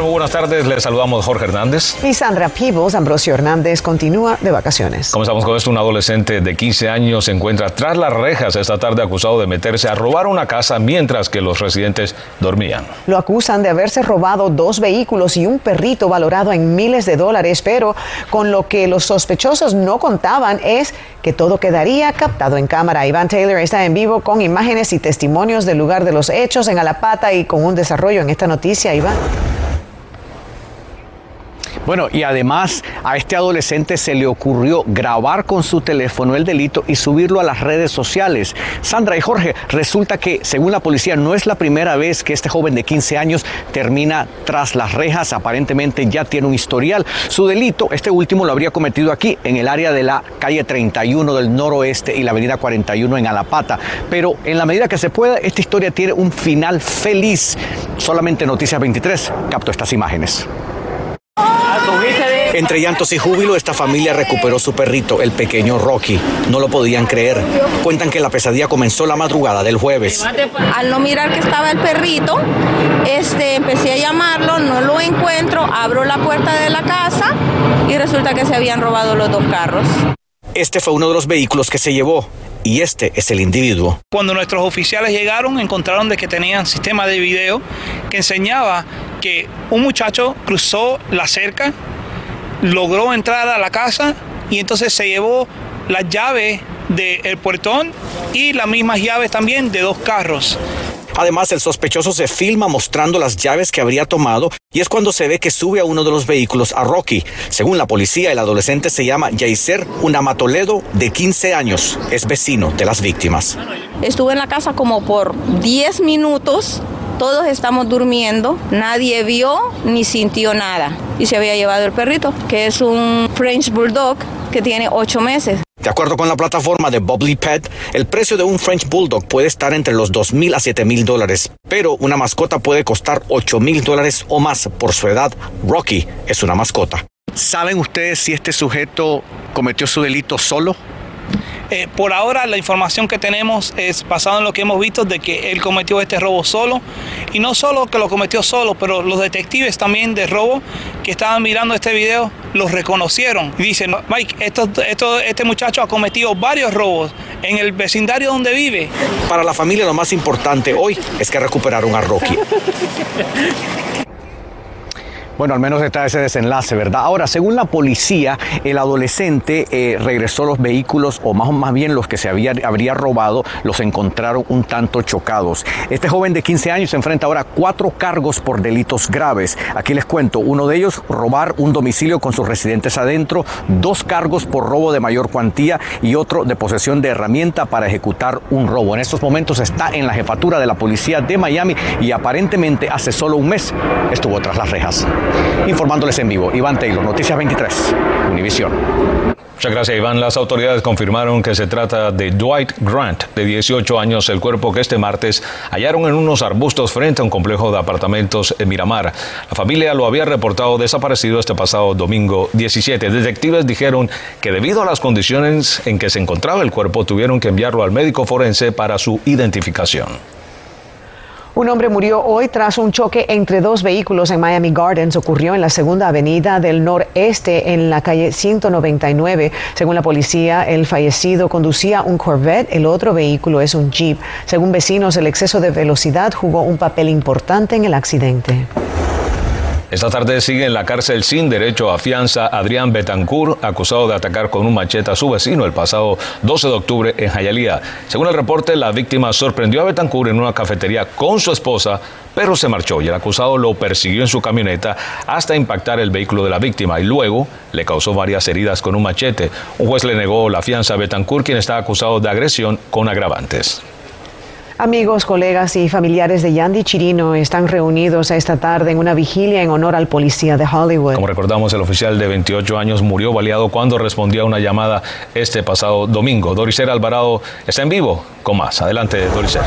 Muy buenas tardes, les saludamos Jorge Hernández. Y Sandra Peebles, Ambrosio Hernández, continúa de vacaciones. Comenzamos con esto, un adolescente de 15 años se encuentra tras las rejas esta tarde acusado de meterse a robar una casa mientras que los residentes dormían. Lo acusan de haberse robado dos vehículos y un perrito valorado en miles de dólares, pero con lo que los sospechosos no contaban es que todo quedaría captado en cámara. Iván Taylor está en vivo con imágenes y testimonios del lugar de los hechos en Alapata y con un desarrollo en esta noticia, Iván. Bueno, y además a este adolescente se le ocurrió grabar con su teléfono el delito y subirlo a las redes sociales. Sandra y Jorge, resulta que según la policía no es la primera vez que este joven de 15 años termina tras las rejas, aparentemente ya tiene un historial. Su delito, este último lo habría cometido aquí, en el área de la calle 31 del noroeste y la avenida 41 en Alapata. Pero en la medida que se pueda, esta historia tiene un final feliz. Solamente Noticias 23 captó estas imágenes. Entre llantos y júbilo, esta familia recuperó su perrito, el pequeño Rocky. No lo podían creer. Cuentan que la pesadilla comenzó la madrugada del jueves. Al no mirar que estaba el perrito, este, empecé a llamarlo, no lo encuentro, abro la puerta de la casa y resulta que se habían robado los dos carros. Este fue uno de los vehículos que se llevó y este es el individuo. Cuando nuestros oficiales llegaron, encontraron de que tenían sistema de video que enseñaba que un muchacho cruzó la cerca, logró entrar a la casa y entonces se llevó las llaves del puertón y las mismas llaves también de dos carros. Además, el sospechoso se filma mostrando las llaves que habría tomado y es cuando se ve que sube a uno de los vehículos a Rocky. Según la policía, el adolescente se llama Yaiser Unamatoledo, de 15 años. Es vecino de las víctimas. Estuve en la casa como por 10 minutos. Todos estamos durmiendo, nadie vio ni sintió nada. Y se había llevado el perrito, que es un French Bulldog que tiene 8 meses. De acuerdo con la plataforma de Bubbly Pet, el precio de un French Bulldog puede estar entre los 2 mil a 7 mil dólares, pero una mascota puede costar 8 mil dólares o más por su edad. Rocky es una mascota. ¿Saben ustedes si este sujeto cometió su delito solo? Eh, por ahora la información que tenemos es basada en lo que hemos visto de que él cometió este robo solo y no solo que lo cometió solo, pero los detectives también de robo que estaban mirando este video los reconocieron y dicen, Mike, esto, esto, este muchacho ha cometido varios robos en el vecindario donde vive. Para la familia lo más importante hoy es que recuperaron a Rocky. Bueno, al menos está ese desenlace, ¿verdad? Ahora, según la policía, el adolescente eh, regresó los vehículos, o más, más bien los que se había, habría robado, los encontraron un tanto chocados. Este joven de 15 años se enfrenta ahora a cuatro cargos por delitos graves. Aquí les cuento, uno de ellos, robar un domicilio con sus residentes adentro, dos cargos por robo de mayor cuantía y otro de posesión de herramienta para ejecutar un robo. En estos momentos está en la jefatura de la policía de Miami y aparentemente hace solo un mes estuvo tras las rejas. Informándoles en vivo, Iván Taylor, Noticias 23, Univisión. Muchas gracias, Iván. Las autoridades confirmaron que se trata de Dwight Grant, de 18 años, el cuerpo que este martes hallaron en unos arbustos frente a un complejo de apartamentos en Miramar. La familia lo había reportado desaparecido este pasado domingo 17. Detectives dijeron que debido a las condiciones en que se encontraba el cuerpo, tuvieron que enviarlo al médico forense para su identificación. Un hombre murió hoy tras un choque entre dos vehículos en Miami Gardens. Ocurrió en la segunda avenida del noreste en la calle 199. Según la policía, el fallecido conducía un Corvette, el otro vehículo es un Jeep. Según vecinos, el exceso de velocidad jugó un papel importante en el accidente. Esta tarde sigue en la cárcel sin derecho a fianza Adrián Betancourt, acusado de atacar con un machete a su vecino el pasado 12 de octubre en Jayalía. Según el reporte, la víctima sorprendió a Betancourt en una cafetería con su esposa, pero se marchó y el acusado lo persiguió en su camioneta hasta impactar el vehículo de la víctima y luego le causó varias heridas con un machete. Un juez le negó la fianza a Betancourt, quien está acusado de agresión con agravantes. Amigos, colegas y familiares de Yandy Chirino están reunidos esta tarde en una vigilia en honor al policía de Hollywood. Como recordamos, el oficial de 28 años murió baleado cuando respondía a una llamada este pasado domingo. Doricer Alvarado está en vivo con más. Adelante, Doricer.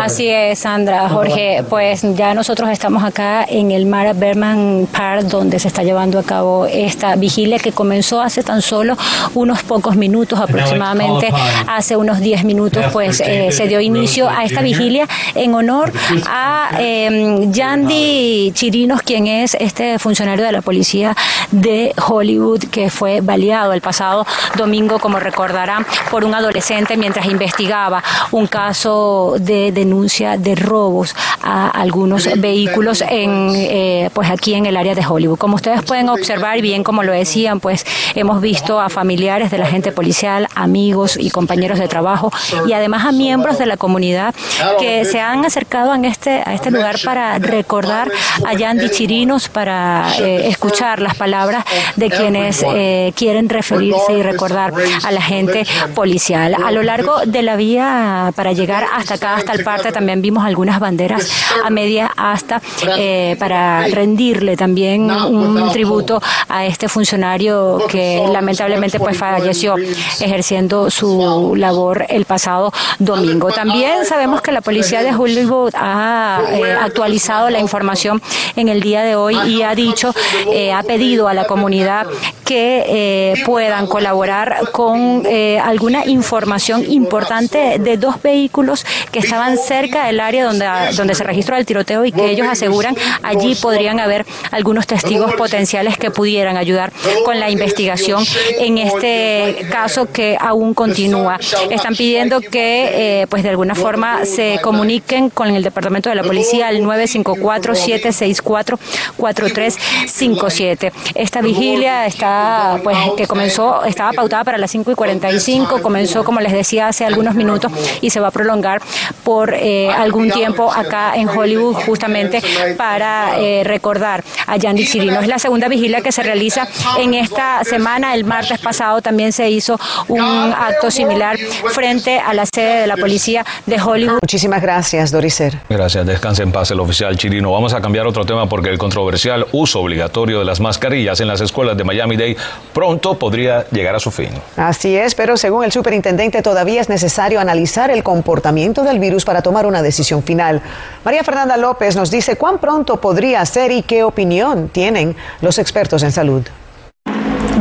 Así es, Sandra, Jorge. Pues ya nosotros estamos acá en el Mara Berman Park, donde se está llevando a cabo esta vigilia que comenzó hace tan solo unos pocos minutos, aproximadamente. hace unos 10 minutos, pues eh, se dio inicio a esta vigilia en honor a eh, Yandy Chirinos, quien es este funcionario de la policía de Hollywood que fue baleado el pasado domingo, como recordarán, por un adolescente mientras investigaba un caso de denuncia de robos a algunos vehículos en eh, pues aquí en el área de Hollywood. Como ustedes pueden observar y bien como lo decían, pues hemos visto a familiares de la gente policial, amigos y compañeros de trabajo y además a miembros de la comunidad que se han acercado en este, a este lugar para recordar a Yandy Chirinos, para eh, escuchar las palabras de quienes eh, quieren referirse y recordar a la gente policial. A lo largo de la vía para llegar hasta acá, hasta el parte, también vimos algunas banderas a media hasta eh, para rendirle también un tributo a este funcionario que lamentablemente pues falleció ejerciendo su labor el pasado domingo. También sabemos que la policía de Hollywood ha eh, actualizado la información en el día de hoy y ha dicho, eh, ha pedido a la comunidad que puedan colaborar con alguna información importante de dos vehículos que estaban cerca del área donde, donde se registró el tiroteo y que ellos aseguran allí podrían haber algunos testigos potenciales que pudieran ayudar con la investigación en este caso que aún continúa. Están pidiendo que, eh, pues de alguna forma, se comuniquen con el Departamento de la Policía al 954-764-4357. Esta vigilia está, pues, que comenzó, estaba pautada para las 5 y 45, comenzó, como les decía, hace algunos minutos y se va a prolongar por eh, algún tiempo acá en Hollywood, justamente para eh, recordar a Yandy Chirino. Es la segunda vigilia que se realiza en esta semana. El martes pasado también se hizo un acto similar frente a la sede de la policía de Hollywood. Muchísimas gracias, Doricer. Gracias. Descanse en paz el oficial Chirino. Vamos a cambiar otro tema porque el controversial uso obligatorio de las mascarillas en las escuelas de Miami-Dade pronto podría llegar a su fin. Así es, pero según el superintendente todavía es necesario analizar el comportamiento del virus para tomar una decisión final. María Fernanda López nos dice cuán pronto podría ser y qué opinión tienen los expertos en salud.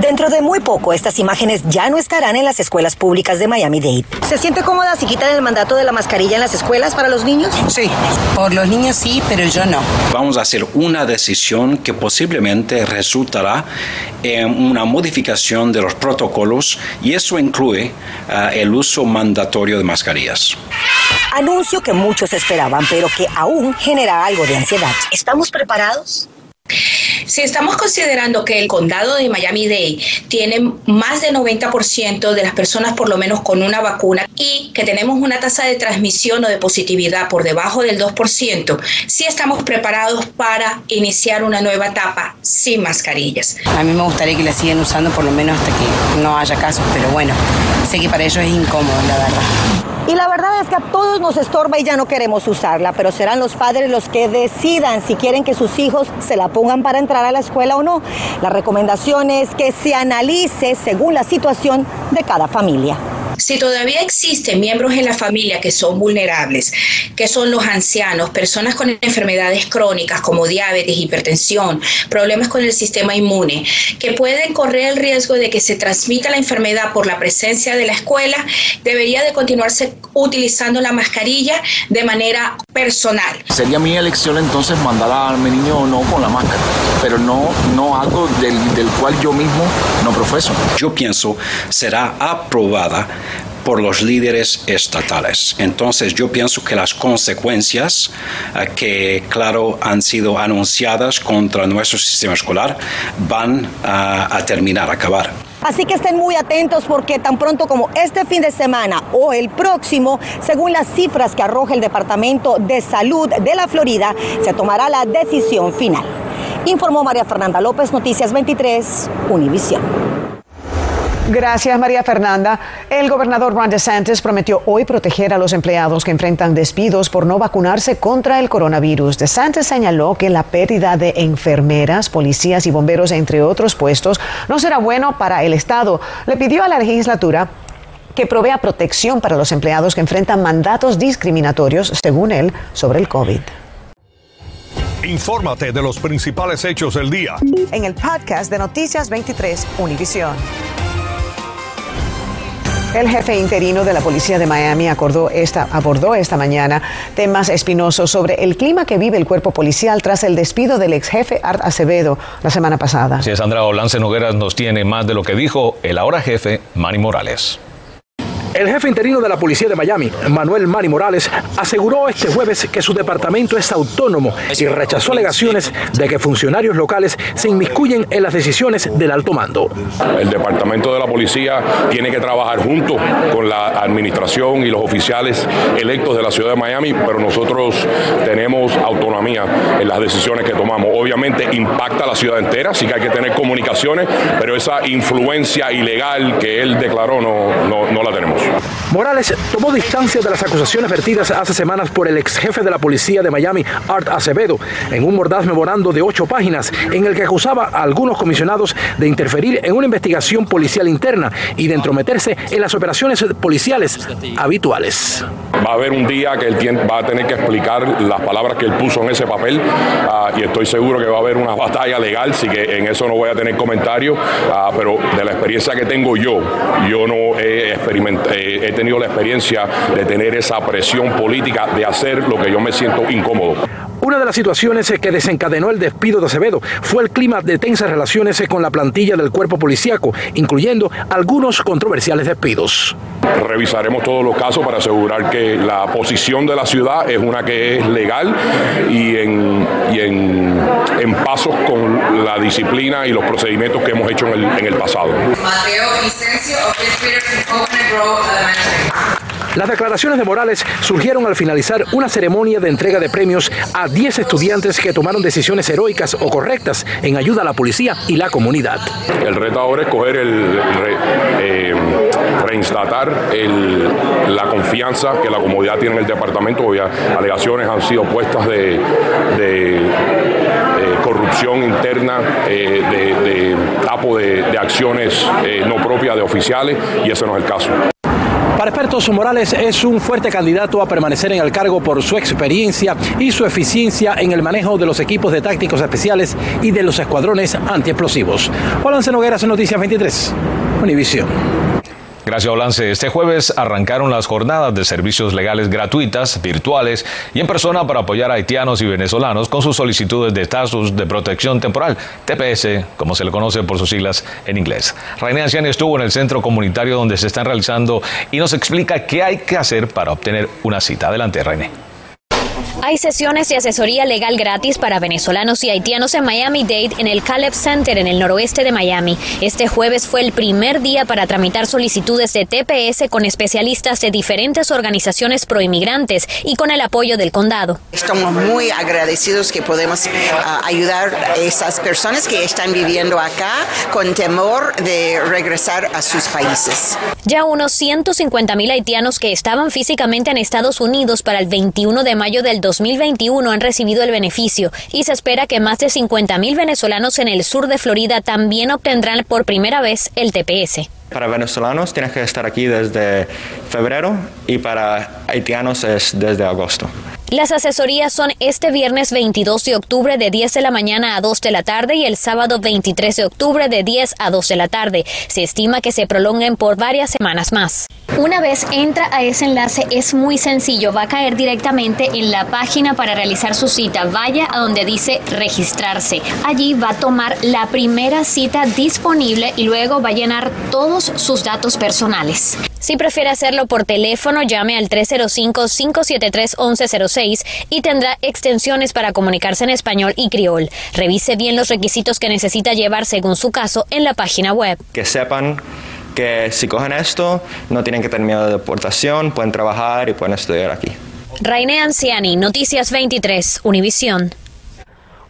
Dentro de muy poco, estas imágenes ya no estarán en las escuelas públicas de Miami-Dade. ¿Se siente cómoda si quitan el mandato de la mascarilla en las escuelas para los niños? Sí, por los niños sí, pero yo no. Vamos a hacer una decisión que posiblemente resultará en una modificación de los protocolos y eso incluye uh, el uso mandatorio de mascarillas. Anuncio que muchos esperaban, pero que aún genera algo de ansiedad. ¿Estamos preparados? Si estamos considerando que el condado de Miami-Dade tiene más del 90% de las personas por lo menos con una vacuna y que tenemos una tasa de transmisión o de positividad por debajo del 2%, sí estamos preparados para iniciar una nueva etapa sin mascarillas. A mí me gustaría que la sigan usando por lo menos hasta que no haya casos, pero bueno, sé que para ellos es incómodo, la verdad. Y la verdad es que a todos nos estorba y ya no queremos usarla, pero serán los padres los que decidan si quieren que sus hijos se la pongan para entrar a la escuela o no. La recomendación es que se analice según la situación de cada familia. Si todavía existen miembros en la familia que son vulnerables, que son los ancianos, personas con enfermedades crónicas como diabetes, hipertensión, problemas con el sistema inmune, que pueden correr el riesgo de que se transmita la enfermedad por la presencia de la escuela, debería de continuarse utilizando la mascarilla de manera personal. Sería mi elección entonces mandar a mi niño o no con la máscara, pero no, no algo del, del cual yo mismo no profeso. Yo pienso será aprobada por los líderes estatales. Entonces yo pienso que las consecuencias eh, que, claro, han sido anunciadas contra nuestro sistema escolar van a, terminar, a acabar. Así que estén muy atentos porque tan pronto como este fin de semana o el próximo, según las cifras que arroja el Departamento de Salud de la Florida, se tomará la decisión final. Informó María Fernanda López, Noticias 23, Univisión. Gracias, María Fernanda. El gobernador Ron DeSantis prometió hoy proteger a los empleados que enfrentan despidos por no vacunarse contra el coronavirus. DeSantis señaló que la pérdida de enfermeras, policías y bomberos, entre otros puestos, no será bueno para el Estado. Le pidió a la legislatura que provea protección para los empleados que enfrentan mandatos discriminatorios, según él, sobre el COVID. Infórmate de los principales hechos del día. En el podcast de Noticias 23, Univisión. El jefe interino de la policía de Miami abordó esta mañana temas espinosos sobre el clima que vive el cuerpo policial tras el despido del ex jefe Art Acevedo la semana pasada. Si es Sandra Olance Nogueras nos tiene más de lo que dijo el ahora jefe Manny Morales. El jefe interino de la policía de Miami, Manuel Mani Morales, aseguró este jueves que su departamento es autónomo y rechazó alegaciones de que funcionarios locales se inmiscuyen en las decisiones del alto mando. El departamento de la policía tiene que trabajar junto con la administración y los oficiales electos de la ciudad de Miami, pero nosotros tenemos autonomía en las decisiones que tomamos. Obviamente impacta a la ciudad entera, sí que hay que tener comunicaciones, pero esa influencia ilegal que él declaró no, no la tenemos. Morales tomó distancia de las acusaciones vertidas hace semanas por el ex jefe de la policía de Miami, Art Acevedo, en un mordaz memorando de ocho páginas en el que acusaba a algunos comisionados de interferir en una investigación policial interna y de entrometerse en las operaciones policiales habituales. Va a haber un día que él va a tener que explicar las palabras que él puso en ese papel uh, y estoy seguro que va a haber una batalla legal, así que en eso no voy a tener comentario, uh, pero de la experiencia que tengo yo, yo no he eh, he tenido la experiencia de tener esa presión política de hacer lo que yo me siento incómodo. Una de las situaciones que desencadenó el despido de Acevedo fue el clima de tensas relaciones con la plantilla del cuerpo policíaco, incluyendo algunos controversiales despidos. Revisaremos todos los casos para asegurar que la posición de la ciudad es una que es legal y en, y en, en pasos con la disciplina y los procedimientos que hemos hecho en el, en el pasado. Mateo Vicencio, las declaraciones de Morales surgieron al finalizar una ceremonia de entrega de premios a 10 estudiantes que tomaron decisiones heroicas o correctas en ayuda a la policía y la comunidad. El reto ahora es coger el, eh, reinstatar la confianza que la comunidad tiene en el departamento. Obvia, alegaciones han sido puestas de, eh, corrupción interna, eh, de, de, tapo de, acciones no propias de oficiales y ese no es el caso. Para expertos, Morales es un fuerte candidato a permanecer en el cargo por su experiencia y su eficiencia en el manejo de los equipos de tácticos especiales y de los escuadrones antiexplosivos. Juan Nogueras, Noticias 23, Univisión. Gracias, Olance. Este jueves arrancaron las jornadas de servicios legales gratuitas, virtuales y en persona para apoyar a haitianos y venezolanos con sus solicitudes de estatus de protección temporal, TPS, como se le conoce por sus siglas en inglés. René Anciani estuvo en el centro comunitario donde se están realizando y nos explica qué hay que hacer para obtener una cita. Adelante, René. Hay sesiones de asesoría legal gratis para venezolanos y haitianos en Miami-Dade en el Caleb Center en el noroeste de Miami. Este jueves fue el primer día para tramitar solicitudes de TPS con especialistas de diferentes organizaciones proinmigrantes y con el apoyo del condado. Estamos muy agradecidos que podemos uh, ayudar a esas personas que están viviendo acá con temor de regresar a sus países. Ya unos 150 mil haitianos que estaban físicamente en Estados Unidos para el 21 de mayo del 2021 han recibido el beneficio y se espera que más de 50.000 venezolanos en el sur de Florida también obtendrán por primera vez el TPS. Para venezolanos tienes que estar aquí desde febrero y para haitianos es desde agosto. Las asesorías son este viernes 22 de octubre de 10 de la mañana a 2 de la tarde y el sábado 23 de octubre de 10 a 2 de la tarde. Se estima que se prolonguen por varias semanas más. Una vez entra a ese enlace es muy sencillo, va a caer directamente en la página para realizar su cita. Vaya a donde dice registrarse. Allí va a tomar la primera cita disponible y luego va a llenar todos sus datos personales. Si prefiere hacerlo por teléfono, llame al 305-573-1106 y tendrá extensiones para comunicarse en español y criol. Revise bien los requisitos que necesita llevar según su caso en la página web. Que sepan que si cogen esto, no tienen que tener miedo de deportación, pueden trabajar y pueden estudiar aquí. Raine Anciani, Noticias 23, Univisión.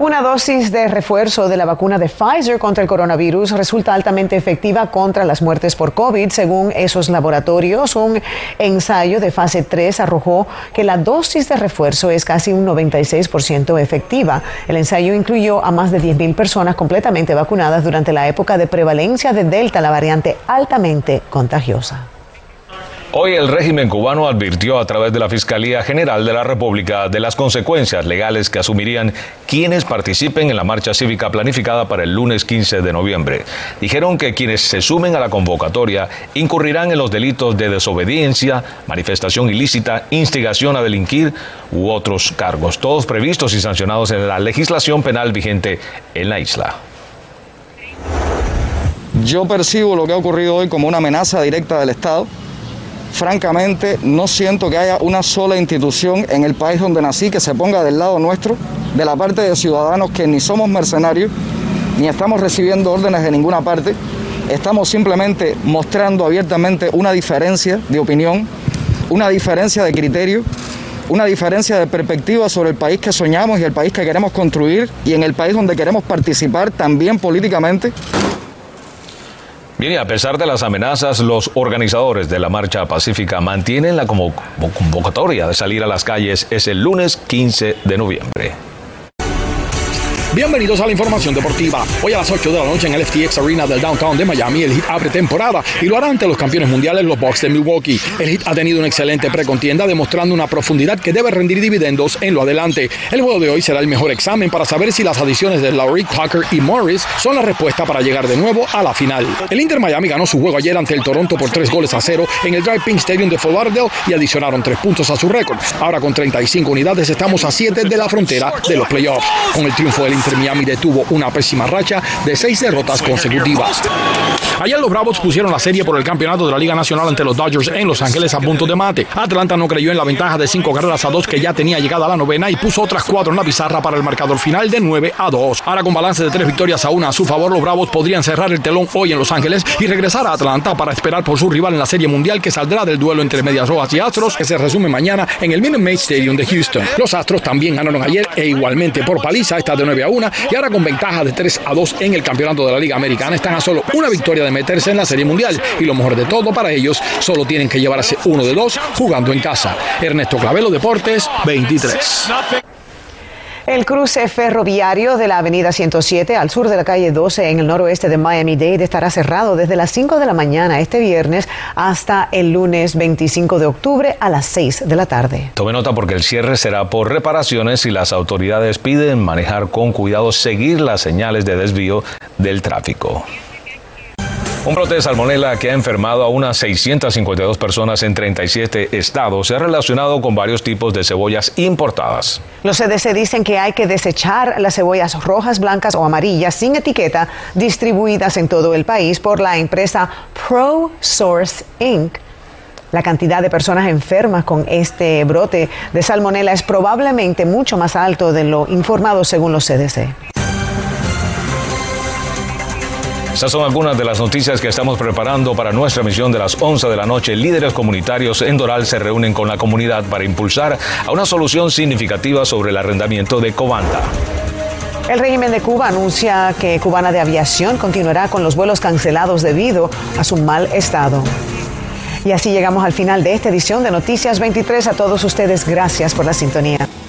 Una dosis de refuerzo de la vacuna de Pfizer contra el coronavirus resulta altamente efectiva contra las muertes por COVID. Según esos laboratorios, un ensayo de fase 3 arrojó que la dosis de refuerzo es casi un 96% efectiva. El ensayo incluyó a más de 10.000 personas completamente vacunadas durante la época de prevalencia de Delta, la variante altamente contagiosa. Hoy el régimen cubano advirtió a través de la Fiscalía General de la República de las consecuencias legales que asumirían quienes participen en la marcha cívica planificada para el lunes 15 de noviembre. Dijeron que quienes se sumen a la convocatoria incurrirán en los delitos de desobediencia, manifestación ilícita, instigación a delinquir u otros cargos, todos previstos y sancionados en la legislación penal vigente en la isla. Yo percibo lo que ha ocurrido hoy como una amenaza directa del Estado francamente no siento que haya una sola institución en el país donde nací que se ponga del lado nuestro, de la parte de ciudadanos que ni somos mercenarios, ni estamos recibiendo órdenes de ninguna parte, estamos simplemente mostrando abiertamente una diferencia de opinión, una diferencia de criterio, una diferencia de perspectiva sobre el país que soñamos y el país que queremos construir y en el país donde queremos participar también políticamente. Bien, y a pesar de las amenazas, los organizadores de la marcha pacífica mantienen la convocatoria de salir a las calles. Es el lunes 15 de noviembre. Bienvenidos a la información deportiva. Hoy a las 8 de la noche en el FTX Arena del downtown de Miami, el Heat abre temporada y lo hará ante los campeones mundiales, los Bucks de Milwaukee. El Heat ha tenido una excelente precontienda, demostrando una profundidad que debe rendir dividendos en lo adelante. El juego de hoy será el mejor examen para saber si las adiciones de Lowry, Tucker y Morris son la respuesta para llegar de nuevo a la final. El Inter Miami ganó su juego ayer ante el Toronto por 3 goles a 0 en el Drive Pink Stadium de Fort y adicionaron 3 puntos a su récord. Ahora con 35 unidades estamos a 7 de la frontera de los playoffs. Con el triunfo del Inter Miami detuvo una pésima racha de seis derrotas consecutivas. Ayer los Bravos pusieron la serie por el campeonato de la Liga Nacional ante los Dodgers en Los Ángeles a punto de mate. Atlanta no creyó en la ventaja de cinco carreras a dos que ya tenía llegada la novena y puso otras cuatro en la pizarra para el marcador final de 9 a 2. Ahora con balance de tres victorias a una a su favor, los Bravos podrían cerrar el telón hoy en Los Ángeles y regresar a Atlanta para esperar por su rival en la serie mundial que saldrá del duelo entre Medias Rojas y Astros que se resume mañana en el Minute Maid Stadium de Houston. Los Astros también ganaron ayer e igualmente por paliza, está de 9 a 1 y ahora con ventaja de 3 a 2 en el campeonato de la Liga Americana. Están a solo una victoria de meterse en la Serie Mundial y lo mejor de todo para ellos, solo tienen que llevarse uno de dos jugando en casa. Ernesto Clavelo Deportes 23. El cruce ferroviario de la avenida 107 al sur de la calle 12 en el noroeste de Miami-Dade estará cerrado desde las 5 de la mañana este viernes hasta el lunes 25 de octubre a las 6 de la tarde. Tome nota porque el cierre será por reparaciones y las autoridades piden manejar con cuidado, seguir las señales de desvío del tráfico. Un brote de salmonela que ha enfermado a unas 652 personas en 37 estados se ha relacionado con varios tipos de cebollas importadas. Los CDC dicen que hay que desechar las cebollas rojas, blancas o amarillas sin etiqueta distribuidas en todo el país por la empresa ProSource Inc. La cantidad de personas enfermas con este brote de salmonela es probablemente mucho más alto de lo informado según los CDC. Estas son algunas de las noticias que estamos preparando para nuestra misión de las 11 de la noche. Líderes comunitarios en Doral se reúnen con la comunidad para impulsar a una solución significativa sobre el arrendamiento de Covanta. El régimen de Cuba anuncia que Cubana de Aviación continuará con los vuelos cancelados debido a su mal estado. Y así llegamos al final de esta edición de Noticias 23. A todos ustedes, gracias por la sintonía.